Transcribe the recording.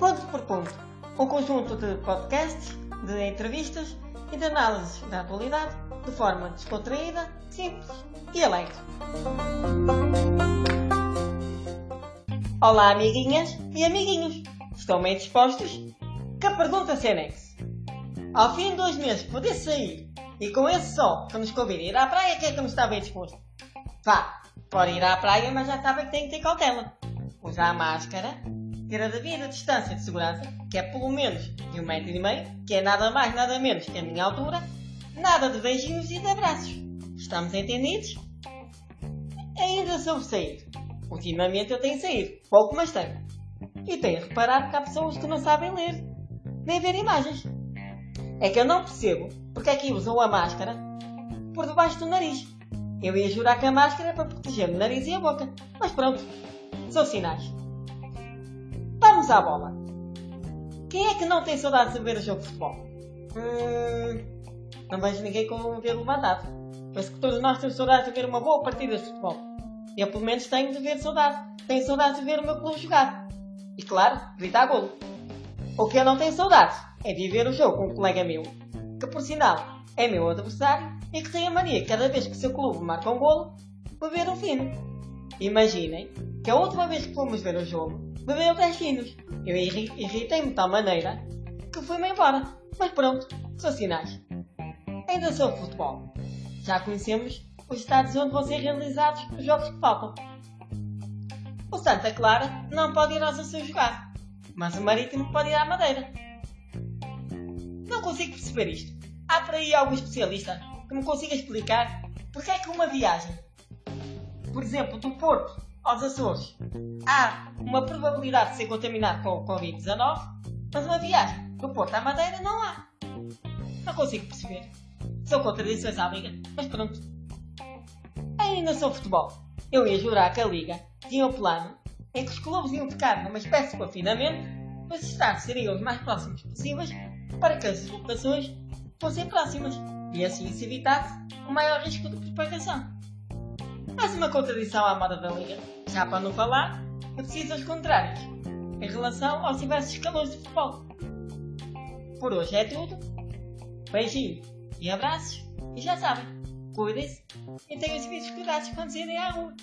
Ponto por Ponto, um conjunto de podcasts, de entrevistas e de análises da atualidade de forma descontraída, simples e alegre. Olá, amiguinhas e amiguinhos! Estão bem dispostos? Que a pergunta se anexe. Ao fim de dois meses poder sair e com esse sol que nos convida ir à praia, quem é que não está bem disposto? Vá, pode ir à praia, mas já sabe que tem que ter cautela. Usar a máscara, ter a devida distância de segurança, que é pelo menos de um metro e meio, que é nada mais nada menos que a minha altura, nada de beijinhos e de abraços. Estamos entendidos? Ainda sobre sair. Ultimamente eu tenho saído, pouco mas tenho. E tenho reparado que há pessoas que não sabem ler, nem ver imagens. É que eu não percebo porque é que usam a máscara por debaixo do nariz. Eu ia jurar que a máscara é para proteger o nariz e a boca. Mas pronto, são sinais. Vamos à bola. Quem é que não tem saudades de ver o jogo de futebol? Hum, não vejo ninguém com o dedo levantado. Penso que todos nós temos saudades de ver uma boa partida de futebol. Eu pelo menos tenho de ver saudade. Tenho saudades de ver o meu clube jogar. E claro, gritar golo. O que eu não tenho saudades é de ver o jogo com um colega meu, que por sinal é meu adversário e que tem a mania cada vez que o seu clube marca um golo, beber um fino. Imaginem que a última vez que fomos ver o jogo, bebeu 10 finos. Eu irritei-me de tal maneira que fui-me embora. Mas pronto, são sinais. Ainda sobre futebol. Já conhecemos os estados onde vão ser realizados os jogos que faltam. O Santa Clara não pode ir aos Açores jogar, mas o Marítimo pode ir à Madeira. Não consigo perceber isto. Há por aí algum especialista que me consiga explicar porque é que uma viagem, por exemplo, do Porto aos Açores, há uma probabilidade de ser contaminado com o Covid-19, mas uma viagem do Porto à Madeira não há. Não consigo perceber. São contradições à Liga, mas pronto. Ainda sou futebol. Eu ia jurar que a Liga tinha um plano em que os clubes iam ficar numa espécie de confinamento, mas os estados seriam os mais próximos possíveis para que as locações fossem próximas e assim se evitasse o maior risco de propagação. Mais uma contradição à moda da Liga, já para não falar de decisões contrárias em relação aos diversos escalões de futebol. Por hoje é tudo. Beijinho e abraços e já sabem, cuidem-se e tenham os devidos cuidados quando saírem à rua.